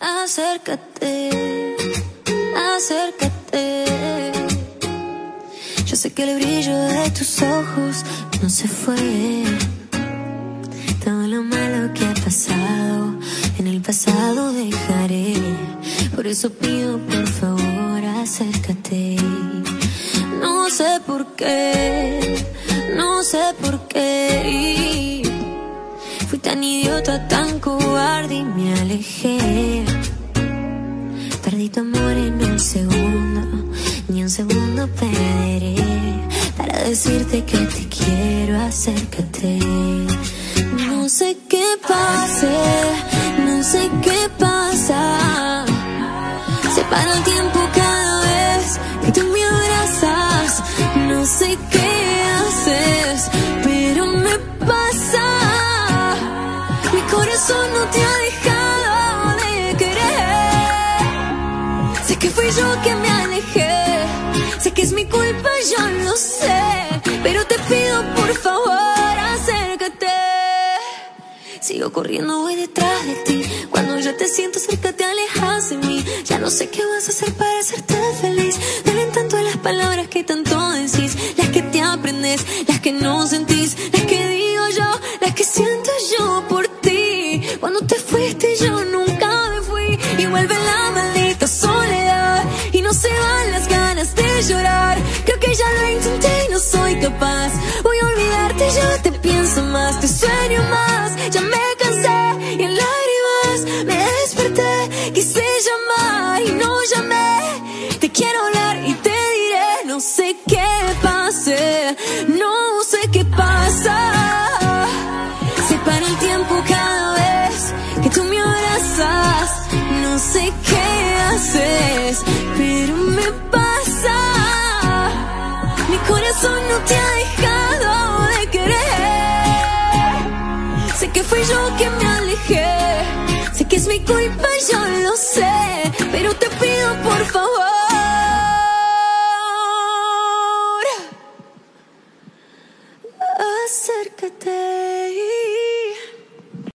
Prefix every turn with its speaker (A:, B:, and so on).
A: Acércate, acércate. Yo sé que el brillo de tus ojos no se fue. Todo lo malo que ha pasado, en el pasado dejaré. Por eso pido, por favor, acércate. No sé por qué, no sé por qué. Fui tan idiota, tan cobarde y me alejé. Un segundo, ni un segundo perderé. Para decirte que te quiero, acércate. No sé qué pase, no sé qué pasa. Se para el tiempo cada vez que tú me abrazas. No sé qué haces, pero me pasa. Mi corazón no te ha dejado que fui yo que me alejé. Sé que es mi culpa, yo lo sé. Pero te pido por favor, acércate. Sigo corriendo, voy detrás de ti. Cuando ya te siento cerca, te alejas de mí. Ya no sé qué vas a hacer para hacerte feliz. Deben tanto las palabras que tanto decís. Las que te aprendes, las que no sentís. Las que digo yo, las que siento yo por ti. Cuando te fuiste, yo nunca Ya me cansé y en lágrimas me desperté. Quise llamar y no llamé. Te quiero hablar y te diré, no sé qué pase, no sé qué pasa. Se para el tiempo cada vez que tú me abrazas. No sé qué haces, yo que me alejé. Sé que es mi culpa, yo lo sé, pero te pido por favor. Acércate.